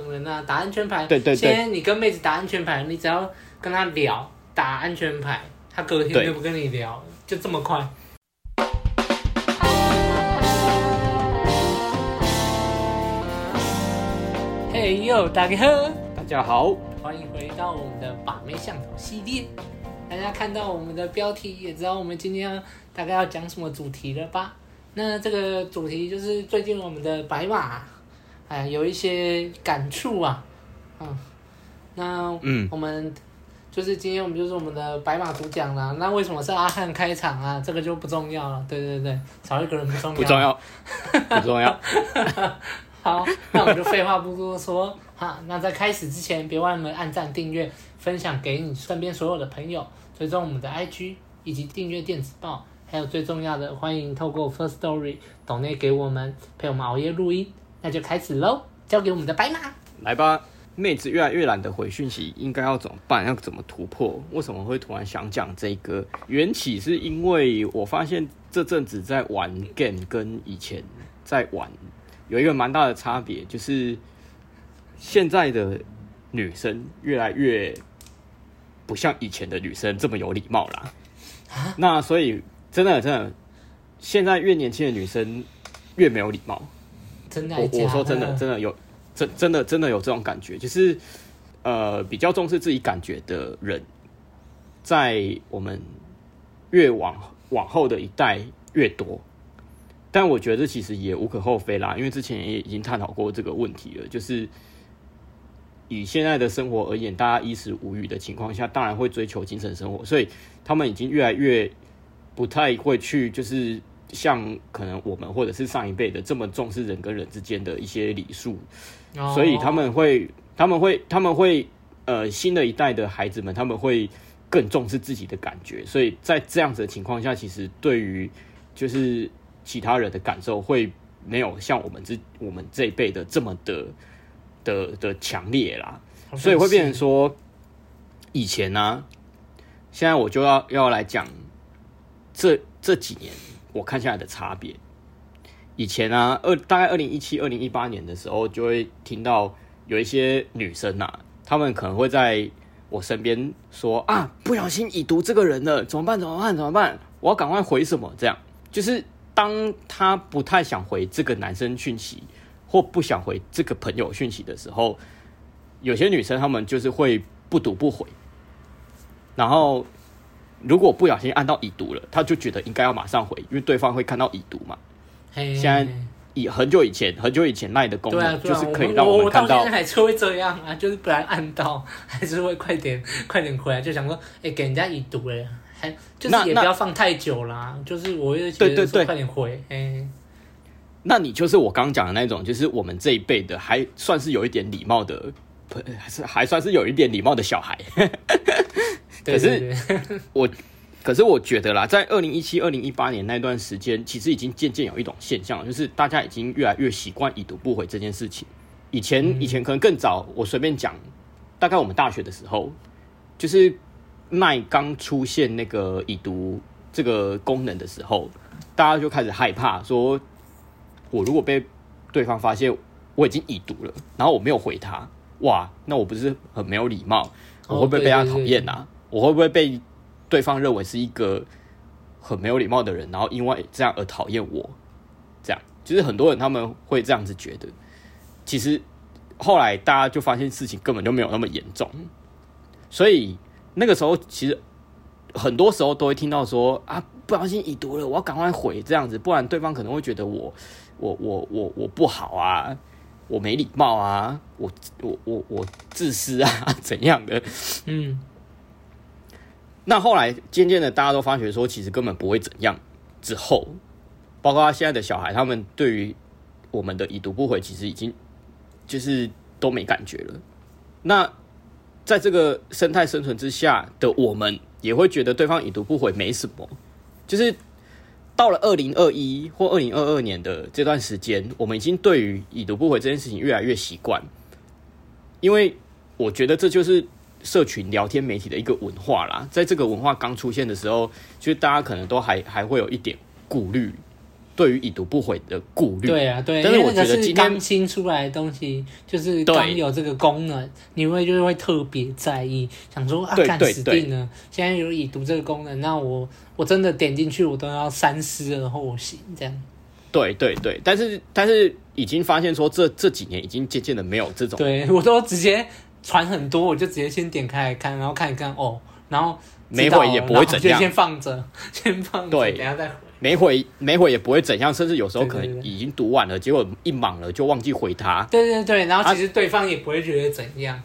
可能啊，打安全牌。对对对。现在你跟妹子打安全牌，你只要跟她聊打安全牌，她隔天就不跟你聊，就这么快。嘿呦，大家好，大家好，欢迎回到我们的把妹向导系列。大家看到我们的标题，也知道我们今天大概要讲什么主题了吧？那这个主题就是最近我们的白马，哎，有一些感触啊，嗯，那嗯，我们就是今天我们就是我们的白马主讲啦。那为什么是阿汉开场啊？这个就不重要了。对对对，少一个人不重要。不重要，不重要。好，那我们就废话不多说，哈，那在开始之前，别忘了按赞、订阅、分享给你身边所有的朋友。追踪我们的 IG 以及订阅电子报，还有最重要的，欢迎透过 First Story 抖内给我们陪我们熬夜录音，那就开始喽，交给我们的白马，来吧。妹子越来越懒得回讯息，应该要怎么办？要怎么突破？为什么会突然想讲这个？缘起是因为我发现这阵子在玩 game 跟以前在玩有一个蛮大的差别，就是现在的女生越来越。不像以前的女生这么有礼貌啦，那所以真的真的，现在越年轻的女生越没有礼貌。真的，我我说真的真的有真真的真的有这种感觉，就是呃比较重视自己感觉的人，在我们越往往后的一代越多。但我觉得这其实也无可厚非啦，因为之前也已经探讨过这个问题了，就是。以现在的生活而言，大家衣食无余的情况下，当然会追求精神生活，所以他们已经越来越不太会去，就是像可能我们或者是上一辈的这么重视人跟人之间的一些礼数，所以他们会，他们会，他们会，呃，新的一代的孩子们，他们会更重视自己的感觉，所以在这样子的情况下，其实对于就是其他人的感受，会没有像我们这我们这一辈的这么的。的的强烈啦，所以会变成说，以前呢、啊，现在我就要要来讲这这几年我看下来的差别。以前啊，二大概二零一七、二零一八年的时候，就会听到有一些女生呐、她们可能会在我身边说啊，不小心已读这个人了，怎么办？怎么办？怎么办？我要赶快回什么？这样就是当她不太想回这个男生讯息。或不想回这个朋友讯息的时候，有些女生她们就是会不读不回，然后如果不小心按到已读了，他就觉得应该要马上回，因为对方会看到已读嘛。现在以很久以前很久以前赖的功能，就是可以让我们看到。我到现在还是会这样啊，就是不然按到还是会快点快点回来，就想说，哎，给人家已读了，还就是也不要放太久啦，就是我会觉得说快点回，哎。那你就是我刚刚讲的那种，就是我们这一辈的还算是有一点礼貌的，还是还算是有一点礼貌的小孩。可是 我，可是我觉得啦，在二零一七、二零一八年那段时间，其实已经渐渐有一种现象，就是大家已经越来越习惯已读不回这件事情。以前以前可能更早，我随便讲，大概我们大学的时候，就是麦刚出现那个已读这个功能的时候，大家就开始害怕说。我如果被对方发现我已经已读了，然后我没有回他，哇，那我不是很没有礼貌？我会不会被他讨厌啊？我会不会被对方认为是一个很没有礼貌的人？然后因为这样而讨厌我？这样，就是很多人他们会这样子觉得。其实后来大家就发现事情根本就没有那么严重，所以那个时候其实很多时候都会听到说啊，不小心已读了，我要赶快回这样子，不然对方可能会觉得我。我我我我不好啊，我没礼貌啊，我我我我自私啊，怎样的？嗯。那后来渐渐的，大家都发觉说，其实根本不会怎样。之后，包括他现在的小孩，他们对于我们的已读不回，其实已经就是都没感觉了。那在这个生态生存之下的我们，也会觉得对方已读不回没什么，就是。到了二零二一或二零二二年的这段时间，我们已经对于已读不回这件事情越来越习惯，因为我觉得这就是社群聊天媒体的一个文化啦。在这个文化刚出现的时候，其实大家可能都还还会有一点顾虑，对于已读不回的顾虑。对啊，对，但是我觉得今天刚新出来的东西，就是刚有这个功能，你会就是会特别在意，想说啊，干死定了！现在有已读这个功能，那我我真的点进去，我都要三思而后行，这样。对对对，但是但是已经发现说这这几年已经渐渐的没有这种，对我都直接传很多，我就直接先点开来看，然后看一看哦，然后没回也不会怎样，就先放着，先放着，对，等下再回。没回没回也不会怎样，甚至有时候可能已经读完了，对对对，结果一忙了就忘记回他。对对对，然后其实对方也不会觉得怎样。啊、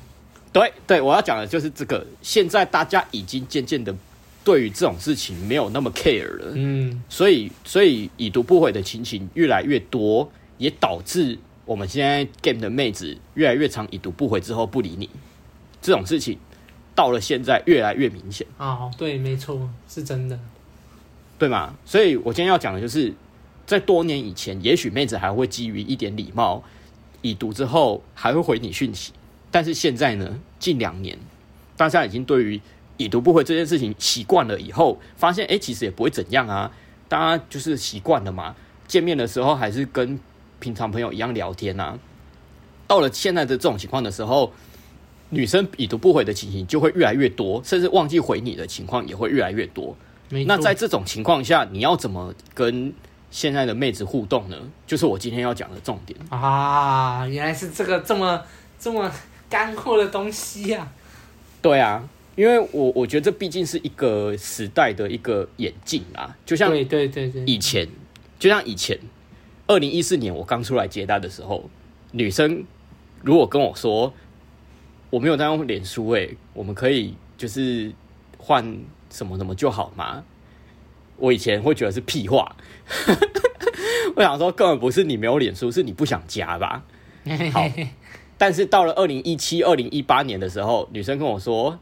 对对，我要讲的就是这个。现在大家已经渐渐的对于这种事情没有那么 care 了，嗯，所以所以已读不回的情形越来越多，也导致我们现在 game 的妹子越来越常已读不回之后不理你，这种事情到了现在越来越明显。哦，对，没错，是真的。对吗？所以我今天要讲的就是，在多年以前，也许妹子还会基于一点礼貌，已读之后还会回你讯息。但是现在呢，近两年，大家已经对于已读不回这件事情习惯了以后，发现哎，其实也不会怎样啊，大家就是习惯了嘛。见面的时候还是跟平常朋友一样聊天啊。到了现在的这种情况的时候，女生已读不回的情形就会越来越多，甚至忘记回你的情况也会越来越多。那在这种情况下，你要怎么跟现在的妹子互动呢？就是我今天要讲的重点啊！原来是这个这么这么干货的东西呀、啊！对啊，因为我我觉得这毕竟是一个时代的一个演进啊，就像对对对对，以前就像以前二零一四年我刚出来接单的时候，女生如果跟我说我没有在用脸书，诶，我们可以就是换。什么什么就好吗？我以前会觉得是屁话，我想说根本不是你没有脸书，是你不想加吧。好，但是到了二零一七、二零一八年的时候，女生跟我说。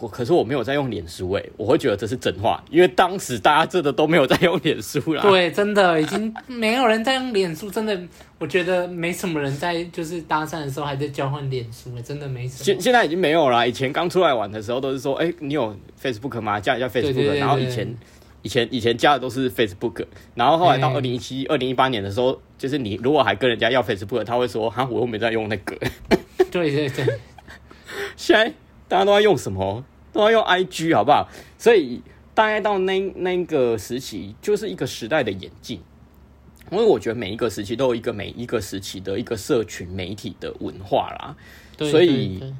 我可是我没有在用脸书哎，我会觉得这是真话，因为当时大家真的都没有在用脸书啦。对，真的已经没有人在用脸书，真的，我觉得没什么人在就是搭讪的时候还在交换脸书，真的没什么。现现在已经没有啦，以前刚出来玩的时候都是说，哎、欸，你有 Facebook 吗？加一下 Facebook。然后以前以前以前加的都是 Facebook，然后后来到二零一七、二零一八年的时候，就是你如果还跟人家要 Facebook，他会说，哈，我又没在用那个。对对对，现在。大家都在用什么？都要用 IG，好不好？所以大概到那那个时期，就是一个时代的演进。因为我觉得每一个时期都有一个每一个时期的一个社群媒体的文化啦。所以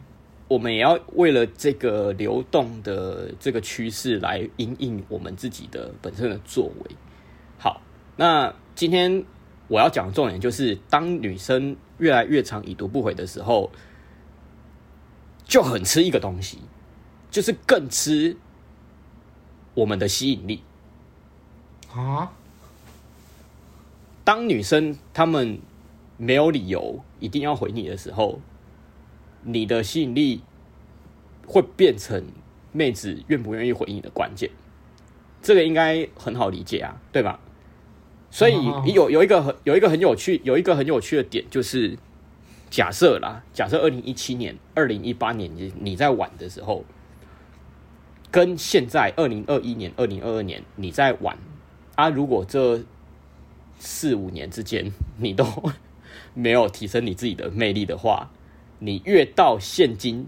我们也要为了这个流动的这个趋势来因应我们自己的本身的作为。好，那今天我要讲的重点就是，当女生越来越常已读不回的时候。就很吃一个东西，就是更吃我们的吸引力啊！当女生她们没有理由一定要回你的时候，你的吸引力会变成妹子愿不愿意回你的关键。这个应该很好理解啊，对吧？所以有有一个很有一个很有趣有一个很有趣的点就是。假设啦，假设二零一七年、二零一八年你你在玩的时候，跟现在二零二一年、二零二二年你在玩啊，如果这四五年之间 你都没有提升你自己的魅力的话，你越到现今，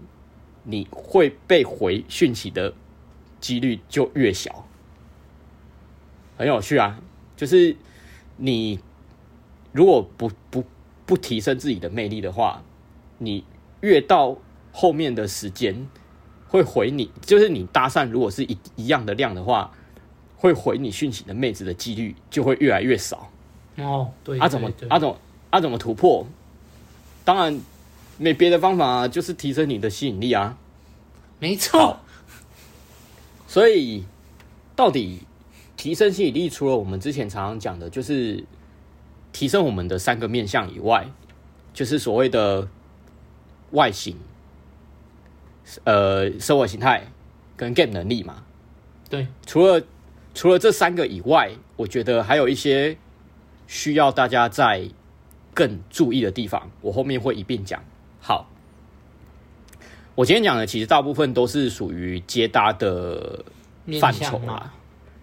你会被回讯息的几率就越小，很有趣啊！就是你如果不不。不提升自己的魅力的话，你越到后面的时间会回你，就是你搭讪如果是一一样的量的话，会回你讯息的妹子的几率就会越来越少。哦，对，啊怎么啊怎么啊怎么突破？当然没别的方法，就是提升你的吸引力啊。没错。所以到底提升吸引力，除了我们之前常常讲的，就是。提升我们的三个面向以外，就是所谓的外形、呃，生活形态跟 game 能力嘛。对，除了除了这三个以外，我觉得还有一些需要大家在更注意的地方，我后面会一并讲。好，我今天讲的其实大部分都是属于接搭的范畴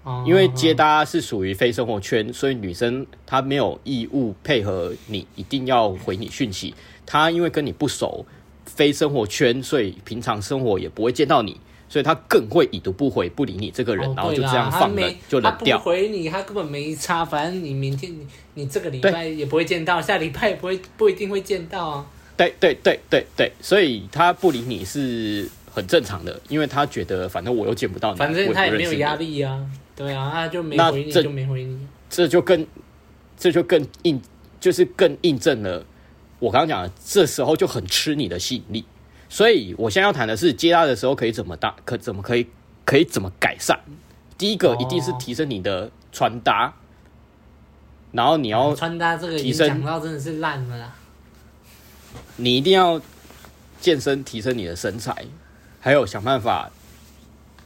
嘛。因为接搭是属于非生活圈，所以女生她没有义务配合你，一定要回你讯息。她因为跟你不熟，非生活圈，所以平常生活也不会见到你。所以她更会已读不回，不理你这个人，哦、然后就这样放了，就冷掉。不回你，他根本没差。反正你明天你你这个礼拜也不会见到，下礼拜也不会不一定会见到啊。对对对对对，所以他不理你是很正常的，因为他觉得反正我又见不到你，反正他也没有压力啊。对啊，他就没回你就没回你，这就更这就更印就是更印证了我刚刚讲的，这时候就很吃你的吸引力。所以，我现在要谈的是接他的时候可以怎么搭，可怎么可以，可以怎么改善？第一个一定是提升你的穿搭，然后你要穿搭这个提升到真的是烂了啦。你一定要健身，提升你的身材，还有想办法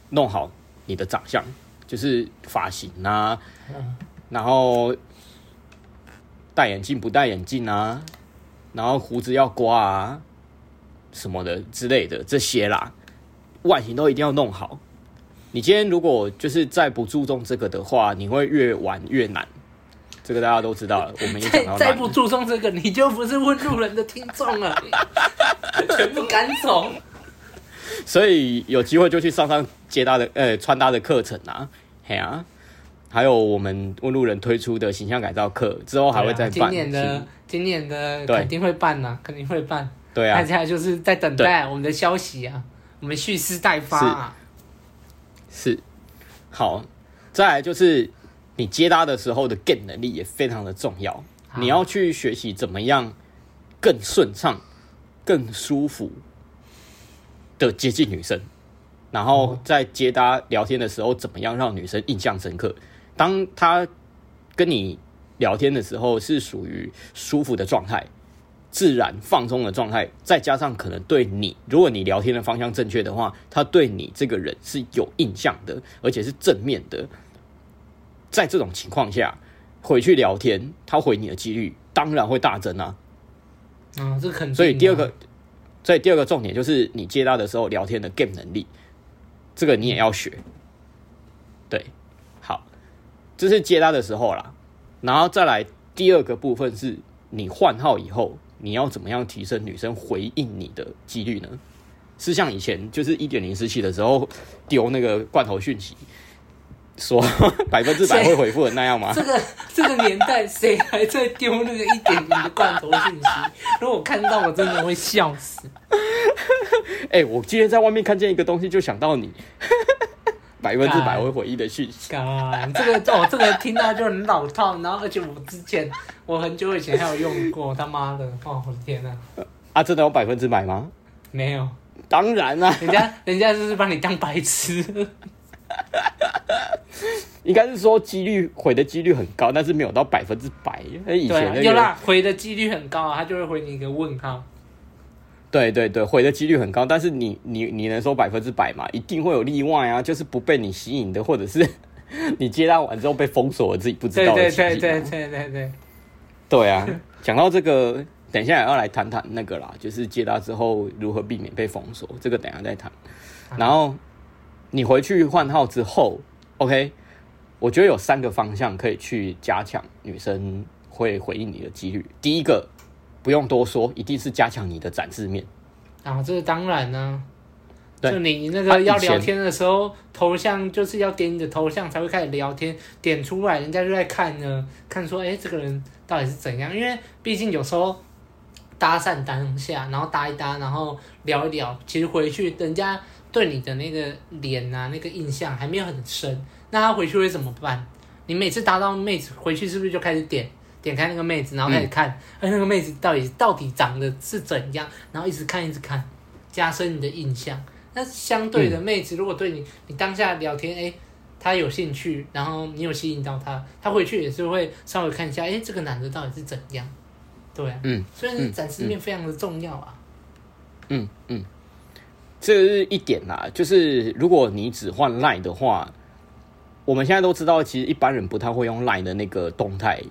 弄好你的长相，就是发型啊，然后戴眼镜不戴眼镜啊，然后胡子要刮啊。什么的之类的这些啦，外形都一定要弄好。你今天如果就是再不注重这个的话，你会越玩越难。这个大家都知道了。我们也讲到再不注重这个，你就不是问路人的听众了，全部赶走。所以有机会就去上上接搭的呃穿搭的课程啊，嘿啊，还有我们问路人推出的形象改造课，之后还会再办。今年的今年的肯定会办呐，肯定会办。对啊，大家就是在等待我们的消息啊，我们蓄势待发啊。是，是，好，再来就是你接搭的时候的 get 能力也非常的重要，你要去学习怎么样更顺畅、更舒服的接近女生，然后在接搭聊天的时候，怎么样让女生印象深刻？当她跟你聊天的时候，是属于舒服的状态。自然放松的状态，再加上可能对你，如果你聊天的方向正确的话，他对你这个人是有印象的，而且是正面的。在这种情况下，回去聊天，他回你的几率当然会大增啊。啊，这肯定。所以第二个，所以第二个重点就是你接搭的时候聊天的 game 能力，这个你也要学。对，好，这是接搭的时候啦。然后再来第二个部分是你换号以后。你要怎么样提升女生回应你的几率呢？是像以前就是一点零时期的时候丢那个罐头讯息，说 百分之百会回复的那样吗？这个这个年代谁还在丢那个一点零的罐头信息？如果我看到，我真的会笑死。哎、欸，我今天在外面看见一个东西，就想到你。百分之百会回忆的讯息。干，这个哦，这个听到就很老套。然后，而且我之前，我很久以前还有用过。他妈的，哦，我的天哪！啊，真的有百分之百吗？没有。当然啦，人家人家就是把你当白痴。应该是说几率回的几率很高，但是没有到百分之百。以前、那个、有啦，回的几率很高啊，他就会回你一个问号。对对对，回的几率很高，但是你你你能说百分之百吗？一定会有例外啊，就是不被你吸引的，或者是 你接到完之后被封锁了，自己不知道。对对对对对对。对啊，讲到这个，等一下也要来谈谈那个啦，就是接到之后如何避免被封锁，这个等一下再谈。然后你回去换号之后，OK，我觉得有三个方向可以去加强女生会回应你的几率。第一个。不用多说，一定是加强你的展示面啊！这是当然呢、啊。就你那个要聊天的时候，头像就是要点你的头像才会开始聊天，点出来人家就在看呢，看说哎、欸，这个人到底是怎样？因为毕竟有时候搭讪当下，然后搭一搭，然后聊一聊，其实回去人家对你的那个脸啊，那个印象还没有很深，那他回去会怎么办？你每次搭到妹子回去，是不是就开始点？点开那个妹子，然后开始看，哎、嗯，那个妹子到底到底长得是怎样？然后一直看，一直看，加深你的印象。那相对的妹子，如果对你，你当下聊天，哎，她有兴趣，然后你有吸引到她，她回去也是会稍微看一下，哎，这个男的到底是怎样？对啊，嗯，所以是展示面非常的重要啊。嗯嗯，这是一点啦，就是如果你只换 Line 的话，我们现在都知道，其实一般人不太会用 Line 的那个动态。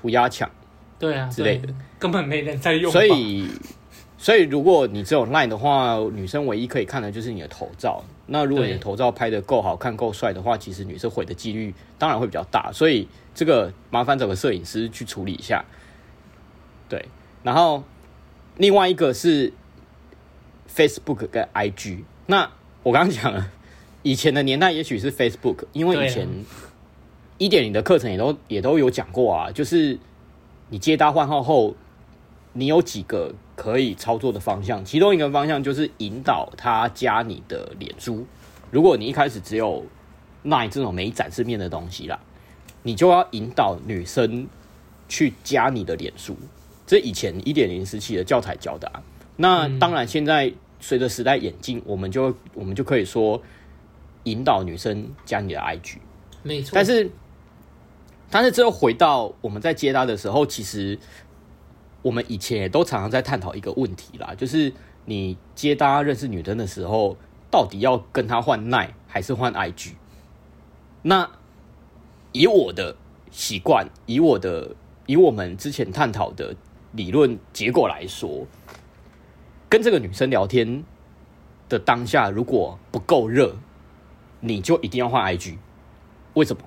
涂鸦墙，对啊，之类的，根本没人在用。所以，所以如果你只有 Line 的话，女生唯一可以看的就是你的头照。那如果你的头照拍的够好看、够帅的话，其实女生毁的几率当然会比较大。所以这个麻烦找个摄影师去处理一下。对，然后另外一个是 Facebook 跟 IG。那我刚刚讲了，以前的年代也许是 Facebook，因为以前一点零的课程也都也都有讲过啊，就是你接搭换号后，你有几个。可以操作的方向，其中一个方向就是引导他加你的脸书。如果你一开始只有 LINE 这种没展示面的东西啦，你就要引导女生去加你的脸书。这以前一点零时期的教材教的啊。那当然，现在随着时代演进，我们就我们就可以说引导女生加你的 IG。没错。但是，但是之后回到我们在接搭的时候，其实。我们以前也都常常在探讨一个问题啦，就是你接搭认识女生的时候，到底要跟她换 LINE 还是换 IG？那以我的习惯，以我的以我们之前探讨的理论结果来说，跟这个女生聊天的当下，如果不够热，你就一定要换 IG。为什么？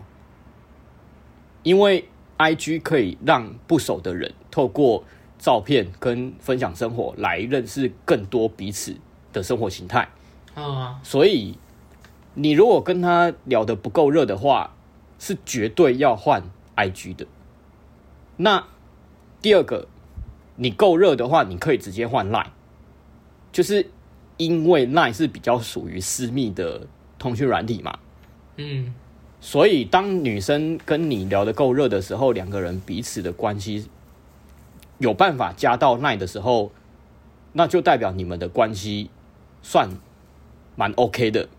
因为 IG 可以让不熟的人透过照片跟分享生活来认识更多彼此的生活形态啊，所以你如果跟他聊得不够热的话，是绝对要换 IG 的。那第二个，你够热的话，你可以直接换 Line，就是因为 Line 是比较属于私密的通讯软体嘛。嗯，所以当女生跟你聊得够热的时候，两个人彼此的关系。有办法加到 LINE 的时候，那就代表你们的关系算蛮 OK 的。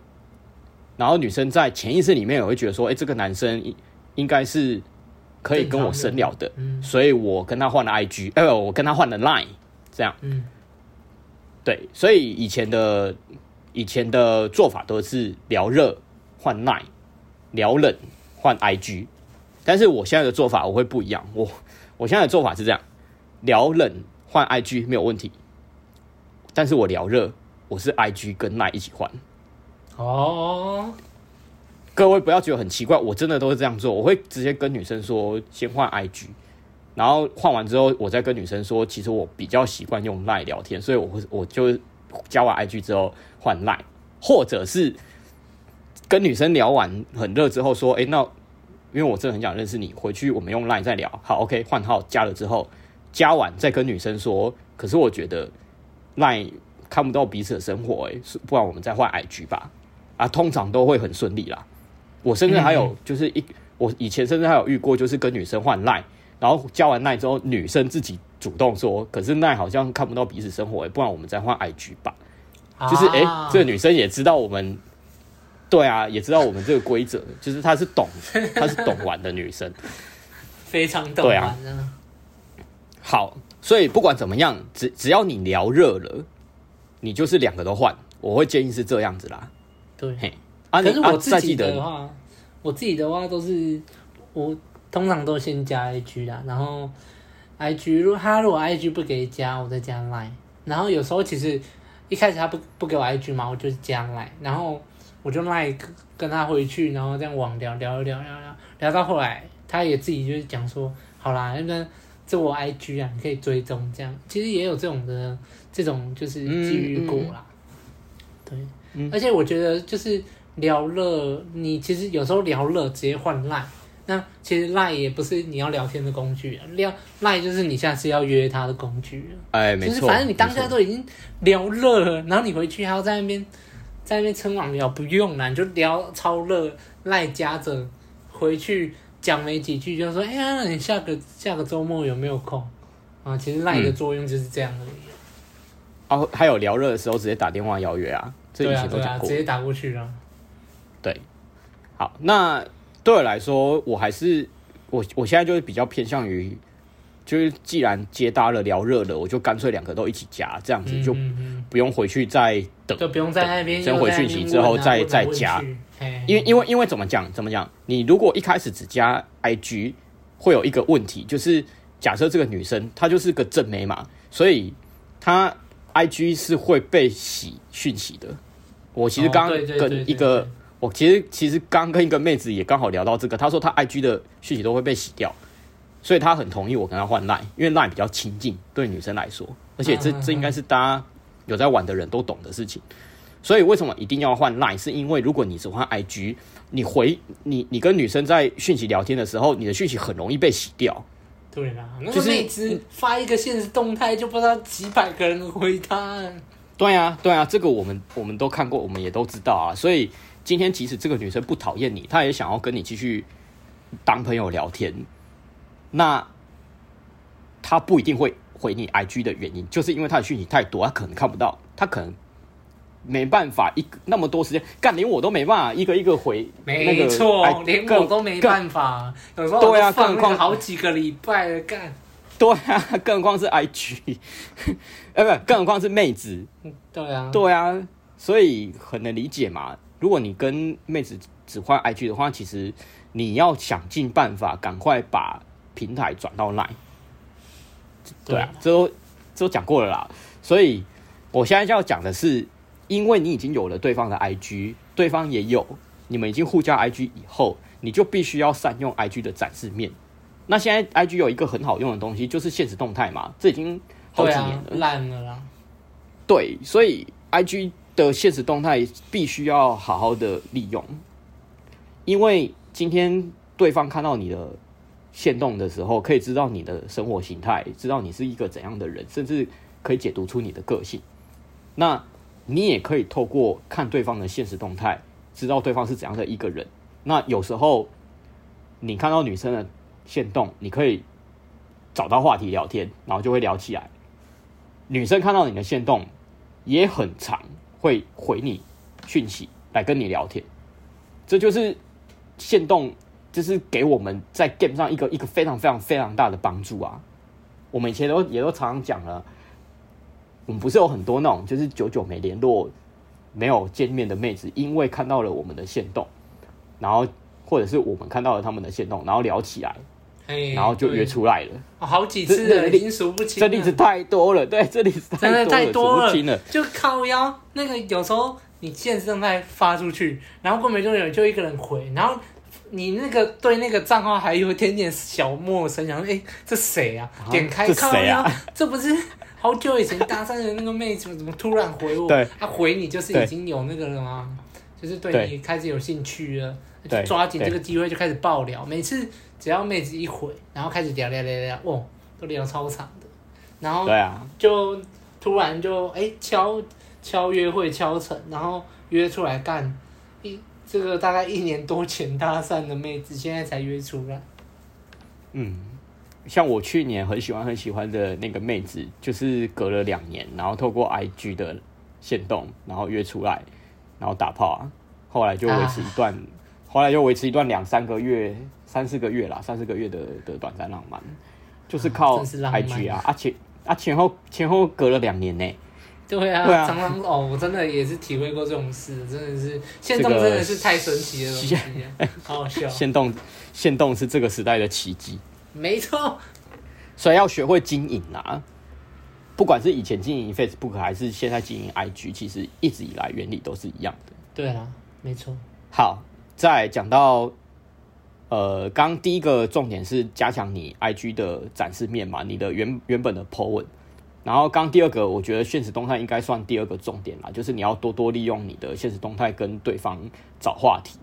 然后女生在潜意识里面也会觉得说：“哎，这个男生应应该是可以跟我深聊的。”所以我跟他换了 IG，哎，我跟他换了 LINE，这样。嗯，对，所以以前的以前的做法都是聊热换 LINE，聊冷换 IG。但是我现在的做法我会不一样，我我现在的做法是这样。聊冷换 IG 没有问题，但是我聊热，我是 IG 跟 LINE 一起换。哦，各位不要觉得很奇怪，我真的都是这样做。我会直接跟女生说，先换 IG，然后换完之后，我再跟女生说，其实我比较习惯用 LINE 聊天，所以我会我就加完 IG 之后换 LINE，或者是跟女生聊完很热之后说，哎，那因为我真的很想认识你，回去我们用 LINE 再聊。好，OK，换号加了之后。加完再跟女生说，可是我觉得 LINE 看不到彼此的生活，哎，不然我们再换 IG 吧。啊，通常都会很顺利啦。我甚至还有就是一，我以前甚至还有遇过，就是跟女生换 LINE，然后加完 LINE 之后，女生自己主动说，可是 LINE 好像看不到彼此生活，哎，不然我们再换 IG 吧。就是哎，这个女生也知道我们，对啊，也知道我们这个规则，就是她是懂，她是懂玩的女生，非常懂玩啊。好，所以不管怎么样，只只要你聊热了，你就是两个都换。我会建议是这样子啦。对，嘿，啊，可是我自己的话，我自己的话都是我通常都先加 IG 啦，然后 IG 如果他如果 IG 不给加，我再加 Line。然后有时候其实一开始他不不给我 IG 嘛，我就加 Line，然后我就 Line 跟他回去，然后这样网聊聊聊聊聊聊到后来，他也自己就是讲说，好啦，那个。这我 IG 啊，你可以追踪这样，其实也有这种的这种就是机遇过啦。嗯嗯、对，嗯、而且我觉得就是聊热，你其实有时候聊热直接换 Line，那其实 Line 也不是你要聊天的工具啊，聊 Line 就是你下次要约他的工具。哎，没错，就是反正你当下都已经聊热了，然后你回去还要在那边在那边撑网聊，不用了，你就聊超热，Line 加着回去。讲没几句就说：“哎呀，那你下个下个周末有没有空？”啊，其实 LINE 的作用就是这样而已。哦，还有聊热的时候直接打电话邀约啊，这以前都讲过。对啊，對啊，直接打过去了。对，好，那对我来说，我还是我我现在就是比较偏向于，就是既然接搭了聊热了，我就干脆两个都一起加，这样子就不用回去再等，就不用在那边先回讯息之后再再加。因为因为因为怎么讲怎么讲？你如果一开始只加 IG，会有一个问题，就是假设这个女生她就是个正妹嘛，所以她 IG 是会被洗讯息的。我其实刚跟一个，我其实其实刚跟一个妹子也刚好聊到这个，她说她 IG 的讯息都会被洗掉，所以她很同意我跟她换 Line，因为 Line 比较亲近，对女生来说，而且这这应该是大家有在玩的人都懂的事情。所以为什么一定要换 Line？是因为如果你只换 IG，你回你你跟女生在讯息聊天的时候，你的讯息很容易被洗掉。对啦，那个妹子发一个现实动态，就不知道几百个人回她。对啊，对啊，这个我们我们都看过，我们也都知道啊。所以今天即使这个女生不讨厌你，她也想要跟你继续当朋友聊天，那她不一定会回你 IG 的原因，就是因为她的讯息太多，她可能看不到，她可能。没办法，一个那么多时间，干连我都没办法一个一个回。没错，连我都没办法。有时候对啊，更何况好几个礼拜了，干。对啊，更何况是 IG，哎，不，更何况是妹子。对啊，对啊，所以很能理解嘛。如果你跟妹子只换 IG 的话，其实你要想尽办法赶快把平台转到 Line。对啊，这都这都讲过了啦。所以我现在要讲的是。因为你已经有了对方的 IG，对方也有，你们已经互加 IG 以后，你就必须要善用 IG 的展示面。那现在 IG 有一个很好用的东西，就是限时动态嘛，这已经好几年了，烂了啦。对，所以 IG 的现实动态必须要好好的利用，因为今天对方看到你的限动的时候，可以知道你的生活形态，知道你是一个怎样的人，甚至可以解读出你的个性。那你也可以透过看对方的现实动态，知道对方是怎样的一个人。那有时候你看到女生的限动，你可以找到话题聊天，然后就会聊起来。女生看到你的限动，也很长会回你讯息来跟你聊天。这就是限动，就是给我们在 game 上一个一个非常非常非常大的帮助啊！我们以前都也都常常讲了。我们不是有很多那种就是久久没联络、没有见面的妹子，因为看到了我们的限动，然后或者是我们看到了他们的限动，然后聊起来，然后就约出来了。好几次了，已经数不清。这例子太多了，对，这例子真的太多了，数不清了。就靠腰那个，有时候你限时动态发出去，然后过没多久就一个人回，然后你那个对那个账号还有一点点小陌生，想说哎，这谁啊？点开靠腰，这不是。好久以前搭讪的那个妹子，怎么突然回我？对，他回你就是已经有那个了吗？就是对你开始有兴趣了，就抓紧这个机会就开始爆聊。每次只要妹子一回，然后开始聊聊聊聊，哇，都聊超长的。然后就突然就哎、欸、敲敲约会敲成，然后约出来干一这个大概一年多前搭讪的妹子，现在才约出来。嗯。像我去年很喜欢很喜欢的那个妹子，就是隔了两年，然后透过 IG 的线动，然后约出来，然后打炮啊，后来就维持一段，啊、后来就维持一段两三个月、三四个月啦，三四个月的的短暂浪漫，就是靠 IG 啊，而且啊，啊前后前后隔了两年呢。对啊，对啊，常常哦，我真的也是体会过这种事，真的是限动真的是太神奇的东西，好好笑。限动限动是这个时代的奇迹。没错，所以要学会经营啊！不管是以前经营 Facebook 还是现在经营 IG，其实一直以来原理都是一样的。对啊，没错。好，再讲到呃，刚第一个重点是加强你 IG 的展示面嘛，你的原原本的 po 文。然后刚第二个，我觉得现实动态应该算第二个重点啦，就是你要多多利用你的现实动态跟对方找话题。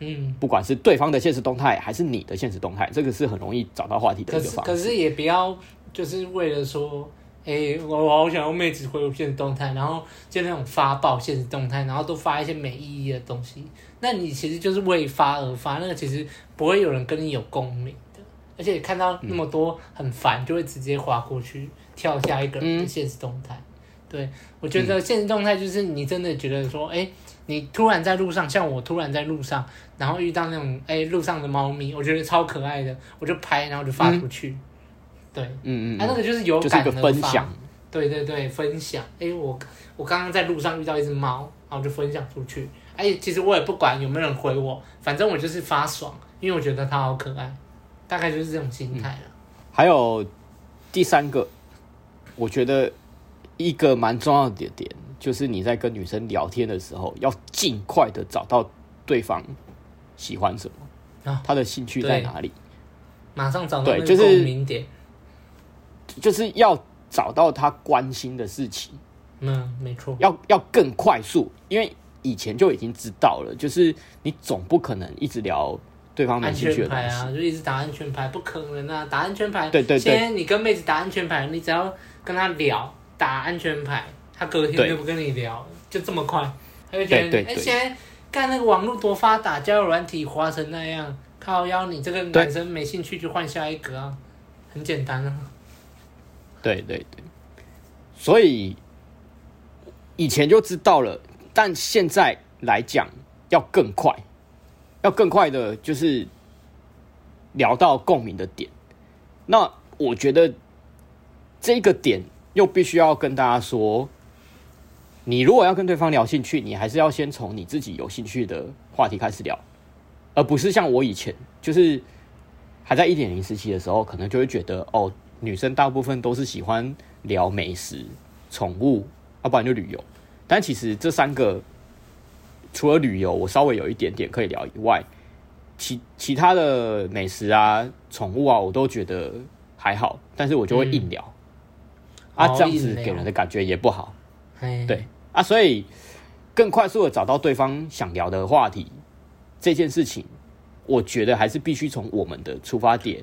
嗯，不管是对方的现实动态还是你的现实动态，这个是很容易找到话题的一个方式。可是，可是也不要就是为了说，哎、欸，我我好想要妹子回我现实动态，然后就那种发爆现实动态，然后都发一些没意义的东西。那你其实就是为发而发，那个其实不会有人跟你有共鸣的。而且看到那么多很烦，就会直接划过去，跳下一个人的现实动态。嗯、对，我觉得现实动态就是你真的觉得说，哎、欸。你突然在路上，像我突然在路上，然后遇到那种哎、欸、路上的猫咪，我觉得超可爱的，我就拍，然后就发出去。嗯、对，嗯嗯，啊，那个就是有感的发，分享。对对对，分享。哎、欸，我我刚刚在路上遇到一只猫，然后就分享出去。哎、欸，其实我也不管有没有人回我，反正我就是发爽，因为我觉得它好可爱，大概就是这种心态了、嗯。还有第三个，我觉得一个蛮重要的点，就是你在跟女生聊天的时候，要尽快的找到对方喜欢什么，啊、他的兴趣在哪里，马上找到那个共鸣点，就是要找到他关心的事情。嗯，没错，要要更快速，因为以前就已经知道了，就是你总不可能一直聊对方没兴趣的东西。安全牌啊，就一直打安全牌，不可能啊！打安全牌，对对对，现在你跟妹子打安全牌，你只要跟她聊打安全牌，她隔天就不跟你聊，就这么快，她就觉得哎，现在干那个网络多发达，交友软体滑成那样，靠腰你这个男生没兴趣就换下一个啊，很简单啊。对对对，所以。以前就知道了，但现在来讲要更快，要更快的，就是聊到共鸣的点。那我觉得这个点又必须要跟大家说，你如果要跟对方聊兴趣，你还是要先从你自己有兴趣的话题开始聊，而不是像我以前，就是还在一点零时期的时候，可能就会觉得哦，女生大部分都是喜欢聊美食、宠物。要不然就旅游，但其实这三个除了旅游，我稍微有一点点可以聊以外，其其他的美食啊、宠物啊，我都觉得还好，但是我就会硬聊，嗯、啊，这样子给人的感觉也不好，对。啊，所以更快速的找到对方想聊的话题，这件事情，我觉得还是必须从我们的出发点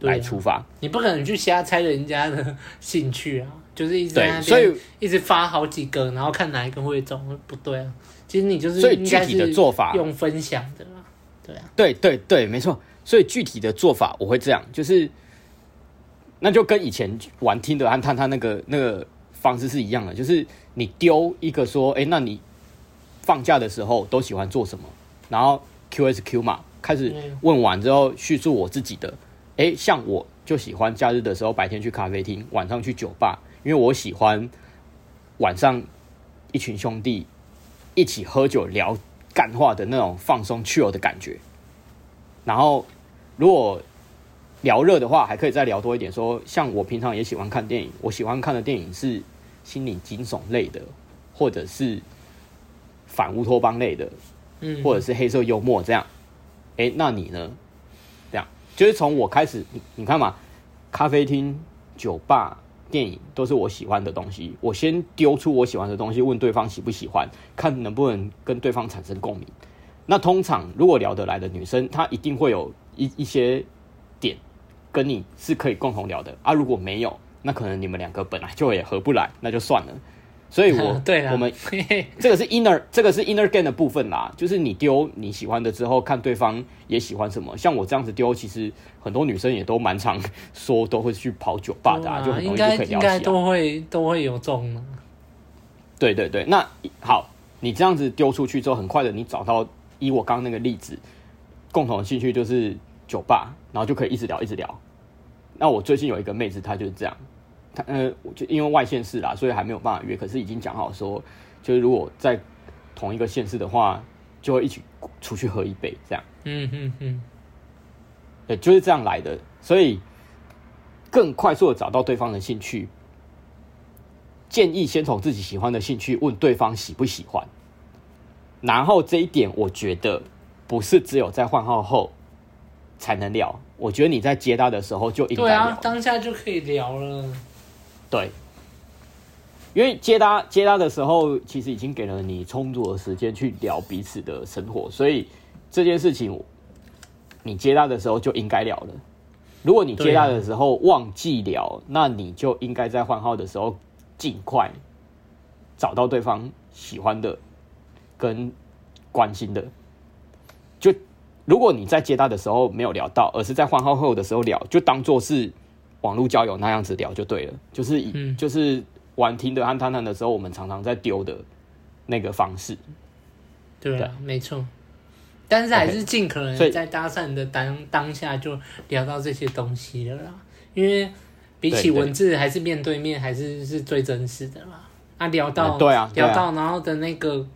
来出发，啊、你不可能去瞎猜人家的兴趣啊。就是一直在所以一直发好几个，然后看哪一个会中，不对啊。其实你就是所以具体的做法用分享的啦，对啊，对对对，没错。所以具体的做法我会这样，就是那就跟以前玩听的和探探那个那个方式是一样的，就是你丢一个说，哎，那你放假的时候都喜欢做什么？然后 Q S Q 嘛，开始问完之后叙述我自己的，哎，像我就喜欢假日的时候白天去咖啡厅，晚上去酒吧。因为我喜欢晚上一群兄弟一起喝酒聊干话的那种放松 chill 的感觉，然后如果聊热的话，还可以再聊多一点。说像我平常也喜欢看电影，我喜欢看的电影是心理惊悚类的，或者是反乌托邦类的，嗯，或者是黑色幽默这样。哎，那你呢？就是从我开始，你你看嘛，咖啡厅、酒吧。电影都是我喜欢的东西，我先丢出我喜欢的东西，问对方喜不喜欢，看能不能跟对方产生共鸣。那通常如果聊得来的女生，她一定会有一一些点跟你是可以共同聊的啊。如果没有，那可能你们两个本来就也合不来，那就算了。所以我，我对我们 这个是 inner，这个是 inner game 的部分啦，就是你丢你喜欢的之后，看对方也喜欢什么。像我这样子丢，其实很多女生也都蛮常说都会去跑酒吧的，啊，就很容易就可以聊起来。应该都会都会有中。对对对，那好，你这样子丢出去之后，很快的你找到，以我刚刚那个例子，共同的兴趣就是酒吧，然后就可以一直聊一直聊。那我最近有一个妹子，她就是这样。他呃，就因为外县市啦，所以还没有办法约。可是已经讲好说，就是如果在同一个县市的话，就会一起出去喝一杯，这样。嗯嗯嗯，对，就是这样来的。所以更快速的找到对方的兴趣，建议先从自己喜欢的兴趣问对方喜不喜欢。然后这一点，我觉得不是只有在换号后才能聊。我觉得你在接搭的时候就应该聊。对啊，当下就可以聊了。对，因为接搭接搭的时候，其实已经给了你充足的时间去聊彼此的生活，所以这件事情你接搭的时候就应该聊了。如果你接搭的时候忘记聊，那你就应该在换号的时候尽快找到对方喜欢的跟关心的。就如果你在接他的时候没有聊到，而是在换号后的时候聊，就当做是。网络交友那样子聊就对了，就是以、嗯、就是玩听的和探探的时候，我们常常在丢的那个方式。对啊，没错。但是还是尽可能在搭讪的当当下就聊到这些东西了啦，因为比起文字，还是面对面还是是最真实的啦。啊，聊到对啊，聊到然后的那个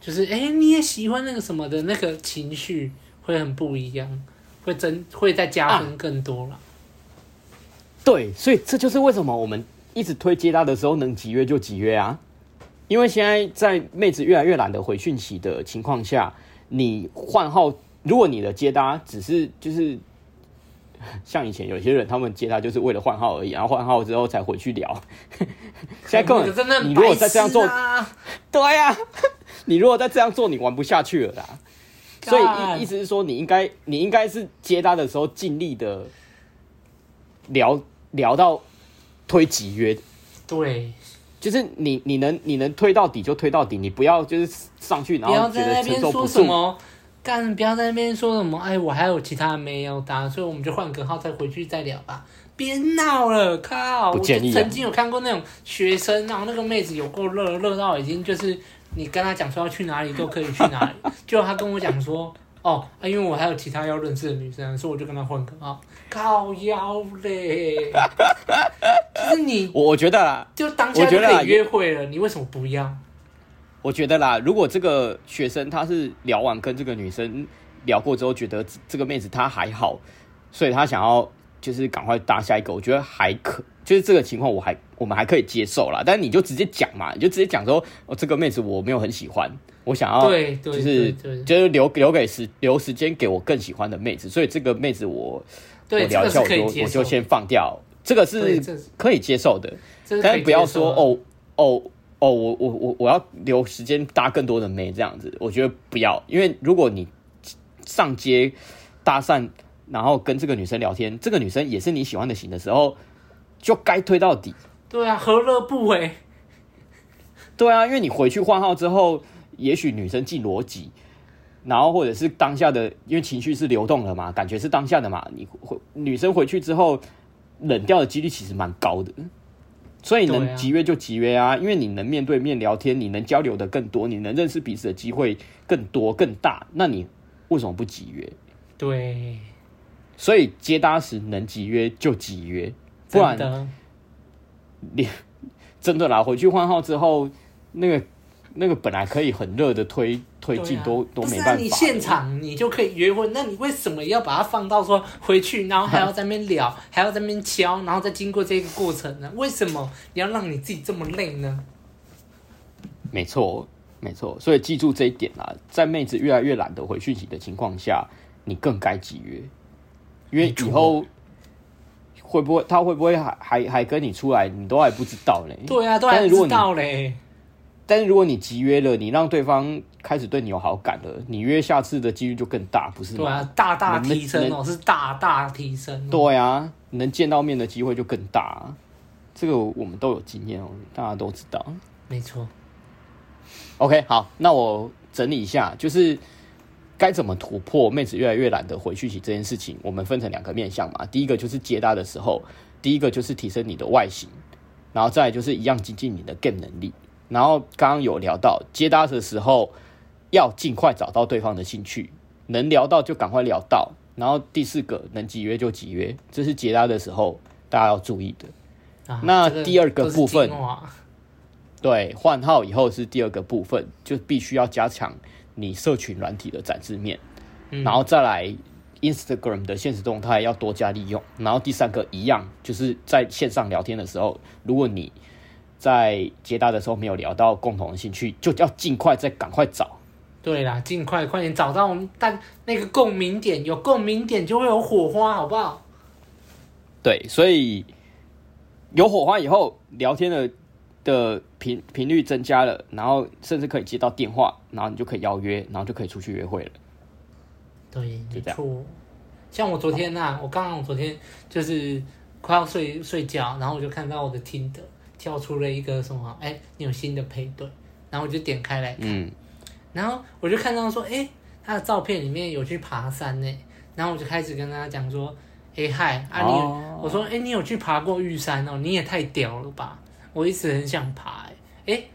就是哎、欸，你也喜欢那个什么的那个情绪会很不一样，会增会再加分更多了。啊对，所以这就是为什么我们一直推接搭的时候，能集约就集约啊。因为现在在妹子越来越懒得回讯息的情况下，你换号，如果你的接搭只是就是像以前有些人他们接搭就是为了换号而已，然后换号之后才回去聊。现在根本你如果再这样做，对呀、啊，你如果再这样做，你玩不下去了啦。所以意意思是说，你应该你应该是接搭的时候尽力的聊聊到推几约，对，就是你你能你能推到底就推到底，你不要就是上去然后觉得承受不住。不要在那边说什么，干不要在那边说什么，哎，我还有其他没有打，所以我们就换个号再回去再聊吧。别闹了，靠！不建议啊。我曾经有看过那种学生，然后那个妹子有够热，热到已经就是。你跟她讲说要去哪里都可以去哪里，就她跟我讲说，哦，啊，因为我还有其他要认识的女生，所以我就跟她换个号，靠腰嘞。就是你，我觉得啦，就当下就可以约会了，你为什么不要？我觉得啦，如果这个学生他是聊完跟这个女生聊过之后，觉得这个妹子她还好，所以他想要就是赶快搭下一个，我觉得还可。就是这个情况，我还我们还可以接受啦。但你就直接讲嘛，你就直接讲说，哦，这个妹子我没有很喜欢，我想要，对，就是就是留留给时留时间给我更喜欢的妹子，所以这个妹子我我聊一下，我就我就先放掉，这个是可以接受的。但是不要说哦哦哦，我我我我要留时间搭更多的妹这样子，我觉得不要，因为如果你上街搭讪，然后跟这个女生聊天，这个女生也是你喜欢的型的时候。就该推到底。对啊，何乐不为？对啊，因为你回去换号之后，也许女生进逻辑，然后或者是当下的，因为情绪是流动的嘛，感觉是当下的嘛，你回女生回去之后冷掉的几率其实蛮高的，所以能集约就集约啊，因为你能面对面聊天，你能交流的更多，你能认识彼此的机会更多更大，那你为什么不集约？对，所以接搭时能集约就集约。不然，你真的啦，回去换号之后，那个那个本来可以很热的推推进都、啊、都没办法。你现场你就可以约会，那你为什么要把它放到说回去，然后还要在那边聊，还要在那边敲，然后再经过这个过程呢？为什么你要让你自己这么累呢？没错，没错，所以记住这一点啦，在妹子越来越懒得回讯息的情况下，你更该集约，因为以后。会不会他会不会还还还跟你出来？你都还不知道嘞。对啊，都还不知道嘞。但是如果你集约了，你让对方开始对你有好感了，你约下次的几率就更大，不是吗？对啊，大大提升哦，是大大提升。对啊，能见到面的机会就更大。这个我们都有经验哦，大家都知道。没错。OK，好，那我整理一下，就是。该怎么突破妹子越来越懒得回讯息这件事情？我们分成两个面向嘛。第一个就是接搭的时候，第一个就是提升你的外形，然后再来就是一样精进你的 game 能力。然后刚刚有聊到接搭的时候，要尽快找到对方的兴趣，能聊到就赶快聊到。然后第四个能集约就集约，这是接搭的时候大家要注意的。啊、那第二个部分，对，换号以后是第二个部分，就必须要加强。你社群软体的展示面，嗯、然后再来 Instagram 的现实动态要多加利用，然后第三个一样，就是在线上聊天的时候，如果你在接搭的时候没有聊到共同的兴趣，就要尽快再赶快找。对啦，尽快快点找到我们，但那个共鸣点，有共鸣点就会有火花，好不好？对，所以有火花以后聊天的。的频频率增加了，然后甚至可以接到电话，然后你就可以邀约，然后就可以出去约会了。对，没错。像我昨天呐、啊，我刚刚我昨天就是快要睡睡觉，然后我就看到我的 Tinder 跳出了一个什么，哎，你有新的配对，然后我就点开来看，嗯、然后我就看到说，哎，他的照片里面有去爬山呢，然后我就开始跟他讲说，哎嗨，啊你，哦、我说，哎，你有去爬过玉山哦，你也太屌了吧。我一直很想爬、欸，哎、欸，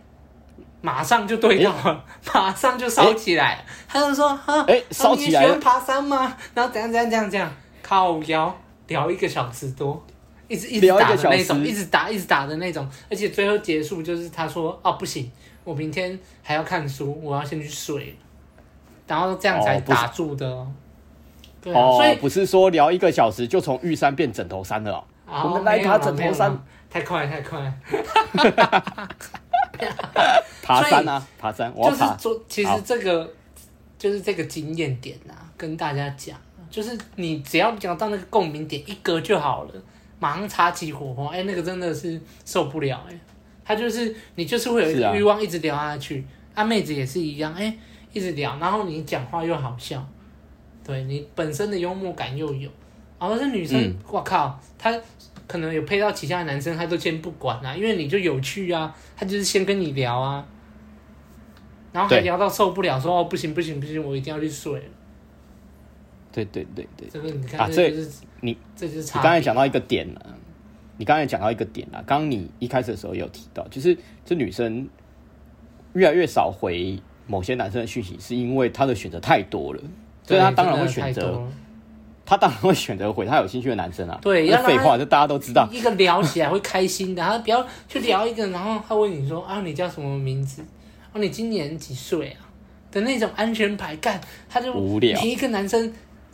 马上就对到了，欸、马上就烧起来。欸、他就说：“哈，哎、欸，烧起来了。啊、你喜欢爬山吗？”然后怎样怎样怎样怎样，靠腰聊一个小时多，一直一直打的那种，一,一直打一直打的那种，而且最后结束就是他说：“哦，不行，我明天还要看书，我要先去睡。”然后这样才打住的。哦，对啊、哦，所以不是说聊一个小时就从玉山变枕头山了、哦。哦、我们来爬枕头山。太快太快。爬山啊，爬山，我要爬。就是说，其实这个就是这个经验点啊，跟大家讲，就是你只要讲到那个共鸣点一格就好了，马上擦起火花，哎、欸，那个真的是受不了哎、欸，他就是你就是会有一个欲望一直聊下去，啊，啊，妹子也是一样，哎、欸，一直聊，然后你讲话又好笑，对你本身的幽默感又有，然后是女生，我、嗯、靠，她。可能有配到其他的男生，她都先不管啊，因为你就有趣啊，她就是先跟你聊啊，然后还聊到受不了，说哦不行不行不行，我一定要去睡了。对对对对，这个你看，啊，这就是你这就是你刚才讲到一个点了，你刚才讲到一个点了，刚刚你一开始的时候有提到，就是这女生越来越少回某些男生的讯息，是因为她的选择太多了，所以她当然会选择。他当然会选择回他有兴趣的男生啊。对，要废话，这大家都知道。一个聊起来会开心的，他不要去聊一个，然后他问你说啊，你叫什么名字？啊，你今年几岁啊？的那种安全牌干，他就无聊。你一个男生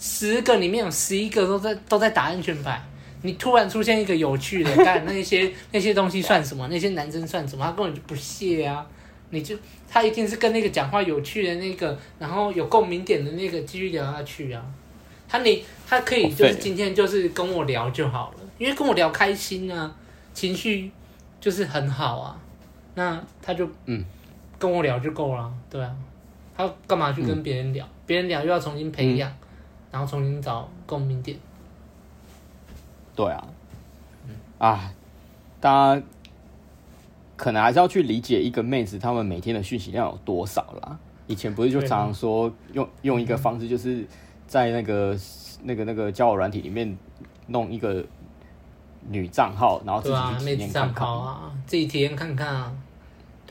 十个里面有十一个都在都在打安全牌，你突然出现一个有趣的干，那些 那些东西算什么？那些男生算什么？他根本就不屑啊！你就他一定是跟那个讲话有趣的那个，然后有共鸣点的那个继续聊下去啊。他你他可以就是今天就是跟我聊就好了，因为跟我聊开心啊，情绪就是很好啊，那他就嗯跟我聊就够了，对啊，他干嘛去跟别人聊？别人聊又要重新培养，然后重新找共鸣点。对啊，啊，大家可能还是要去理解一个妹子她们每天的讯息量有多少啦。以前不是就常常说用用一个方式就是。在那个那个那个交友软体里面弄一个女账号，然后自己去体验看看啊，自己体验看看啊，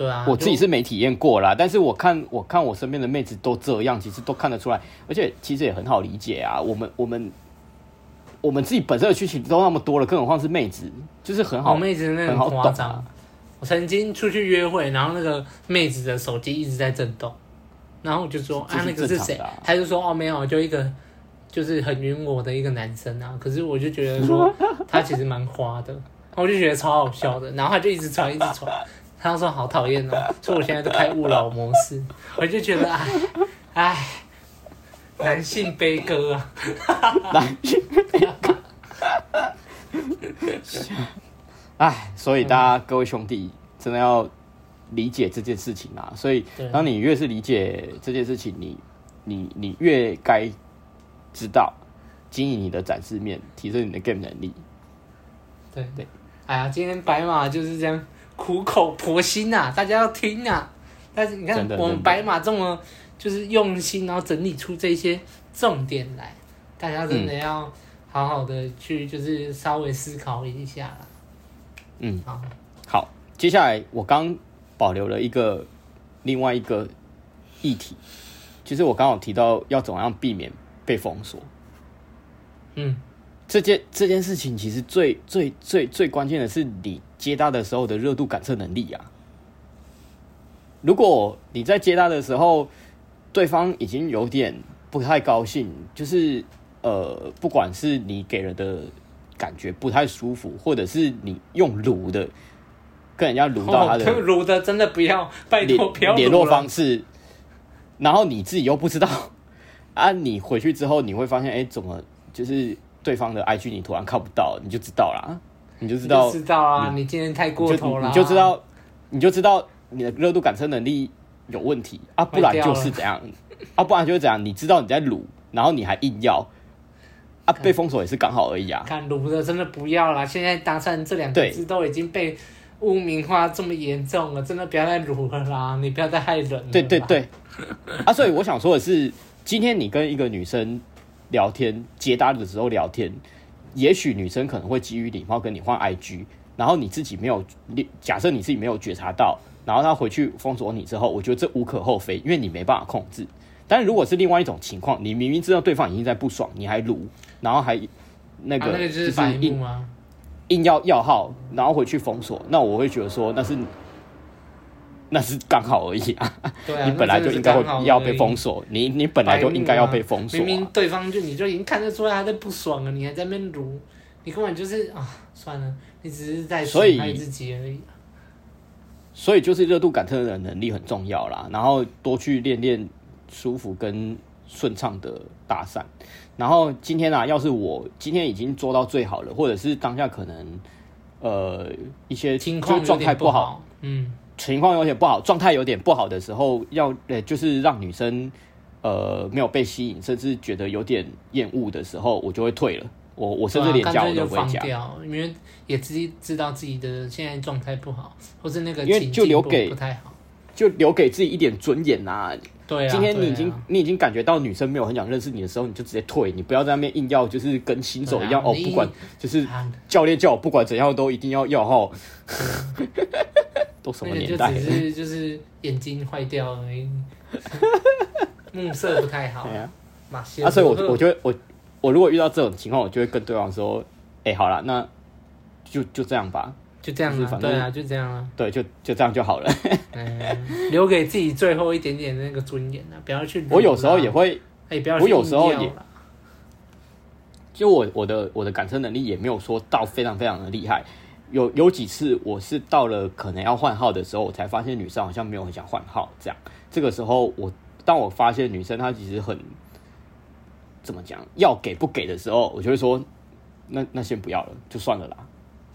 对啊，我自己是没体验过啦，但是我看我看我身边的妹子都这样，其实都看得出来，而且其实也很好理解啊。我们我们我们自己本身的需求都那么多了，更何况是妹子，就是很好，妹子那很夸张、啊。我曾经出去约会，然后那个妹子的手机一直在震动。然后我就说啊，啊，那个是谁？他就说哦，没有，就一个就是很晕我的一个男生啊。可是我就觉得说 他其实蛮花的，我就觉得超好笑的。然后他就一直传，一直传。他说好讨厌哦，所以我现在都开勿扰模式。我就觉得哎哎，男性悲歌啊，男性悲歌。哎，所以大家各位兄弟真的要。理解这件事情啊，所以当你越是理解这件事情，你你你越该知道经营你的展示面，提升你的 game 能力。对对，哎呀，今天白马就是这样苦口婆心呐、啊，大家要听啊。但是你看我们白马这么就是用心，然后整理出这些重点来，大家真的要好好的去就是稍微思考一下。嗯，好，好，接下来我刚。保留了一个另外一个议题，就是我刚好提到要怎么样避免被封锁。嗯，这件这件事情其实最最最最关键的是你接搭的时候的热度感测能力啊。如果你在接搭的时候，对方已经有点不太高兴，就是呃，不管是你给人的感觉不太舒服，或者是你用卢的。跟人家撸到他的，撸的真的不要，拜托不要联络方式，然后你自己又不知道啊，你回去之后你会发现，哎、欸，怎么就是对方的 IG 你突然看不到，你就知道啦，你就知道，知道啊，你今天太过头了，你就知道，你就知道你的热度感测能力有问题啊，不然就是怎样啊，不然就是怎样，你知道你在撸，然后你还硬要啊，被封锁也是刚好而已啊，看撸的真的不要啦，现在搭讪这两个字都已经被。污名化这么严重了，真的不要再撸了啦！你不要再害人了。对对对，啊，所以我想说的是，今天你跟一个女生聊天、接搭的时候聊天，也许女生可能会基于礼貌跟你换 IG，然后你自己没有，假设你自己没有觉察到，然后她回去封锁你之后，我觉得这无可厚非，因为你没办法控制。但如果是另外一种情况，你明明知道对方已经在不爽，你还撸，然后还那个，啊、那个就是反应吗？硬要要号，然后回去封锁，那我会觉得说那是那是刚好而已啊。对啊，你本来就应该会要被封锁，你你本来就应该要被封锁、啊。明明对方就你就已经看得出来他在不爽了，你还在那边卢，你根本就是啊，算了，你只是在损害自己而已。所以就是热度感测的能力很重要啦，然后多去练练舒服跟顺畅的搭讪。然后今天啊，要是我今天已经做到最好了，或者是当下可能呃一些就状态不好，嗯，情况有点不好，状态有点不好的时候，要呃就是让女生呃没有被吸引，甚至觉得有点厌恶的时候，我就会退了。我我甚至连讲我都不会讲，因为也自己知道自己的现在状态不好，或是那个因为就留给不太好，就留给自己一点尊严呐。对啊，今天你已经、啊、你已经感觉到女生没有很想认识你的时候，你就直接退，你不要在那边硬要就是跟新手一样、啊、哦，不管就是教练叫我不管怎样都一定要要号，都什么年代？就只是就是眼睛坏掉而已，目色不太好。啊，所以我我就会我。我如果遇到这种情况，我就会跟对方说：“哎、欸，好了，那就就这样吧，就这样子，反正对啊，就这样啊，对，就就这样就好了。嗯，留给自己最后一点点的那个尊严啊，不要去。我有时候也会，哎、欸，不要。我有时候也，就我我的我的感测能力也没有说到非常非常的厉害。有有几次我是到了可能要换号的时候，我才发现女生好像没有很想换号。这样，这个时候我当我发现女生她其实很。怎么讲？要给不给的时候，我就会说，那那先不要了，就算了啦。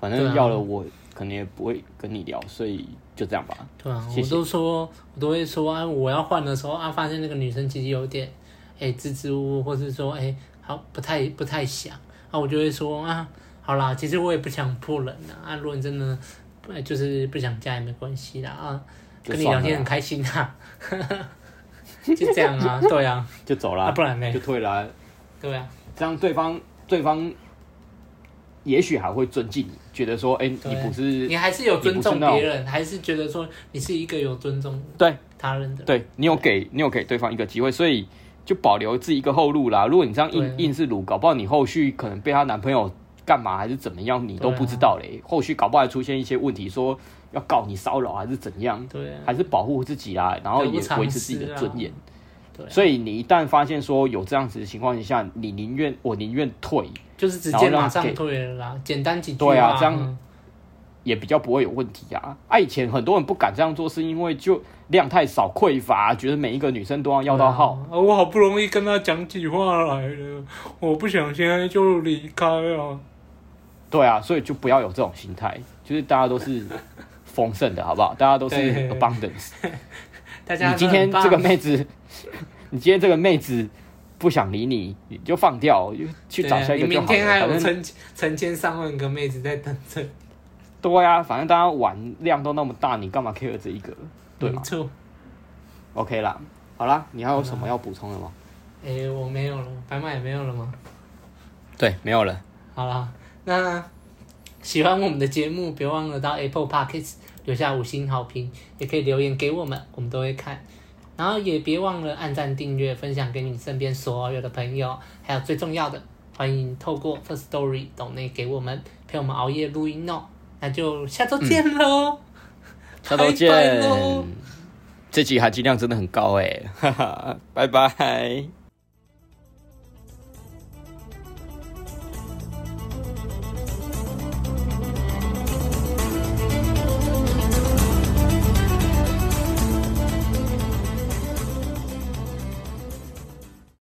反正要了，我可能也不会跟你聊，所以就这样吧。对啊。我都说，我都会说啊，我要换的时候啊，发现那个女生其实有点哎支支吾吾，或是说哎好不太不太想啊，我就会说啊，好啦，其实我也不想破人啊。啊，如果你真的就是不想加也没关系啦啊，跟你聊天很开心啊。就这样啊，对啊，就走了，啊、不然呢？就退了、啊。对啊，这样对方对方也许还会尊敬你，觉得说，哎、欸，你不是你还是有尊重别人，还是觉得说你是一个有尊重对他人的，对你有给你有给对方一个机会，所以就保留自己一个后路啦。如果你这样硬硬是撸，搞不好你后续可能被她男朋友干嘛还是怎么样，你都不知道嘞。后续搞不好还出现一些问题，说要告你骚扰还是怎样，对，还是保护自己啊，然后也维持自己的尊严。所以你一旦发现说有这样子的情况下，你宁愿我宁愿退，就是直接马上退了啦，简单几句对啊，这样也比较不会有问题啊。啊，以前很多人不敢这样做，是因为就量太少匮乏，觉得每一个女生都要要到号。啊，我好不容易跟他讲起话来了，我不想现在就离开啊。对啊，所以就不要有这种心态，就是大家都是 丰盛的，好不好？大家都是 abundance。大家你今天这个妹子。你今天这个妹子不想理你，你就放掉，就去找下一个就好了。你明天还有成成千上万个妹子在等着。对呀、啊，反正大家玩量都那么大，你干嘛 care 这一个？对吗？没错。OK 啦，好啦，你还有什么要补充的吗？哎、欸，我没有了，白马也没有了吗？对，没有了。好啦，那喜欢我们的节目，别忘了到 Apple Podcast 留下五星好评，也可以留言给我们，我们都会看。然后也别忘了按赞、订阅、分享给你身边所有的朋友，还有最重要的，欢迎透过 First Story 抖内给我们陪我们熬夜录音哦。那就下周见喽、嗯，下周见。这集含金量真的很高哎，哈哈，拜拜。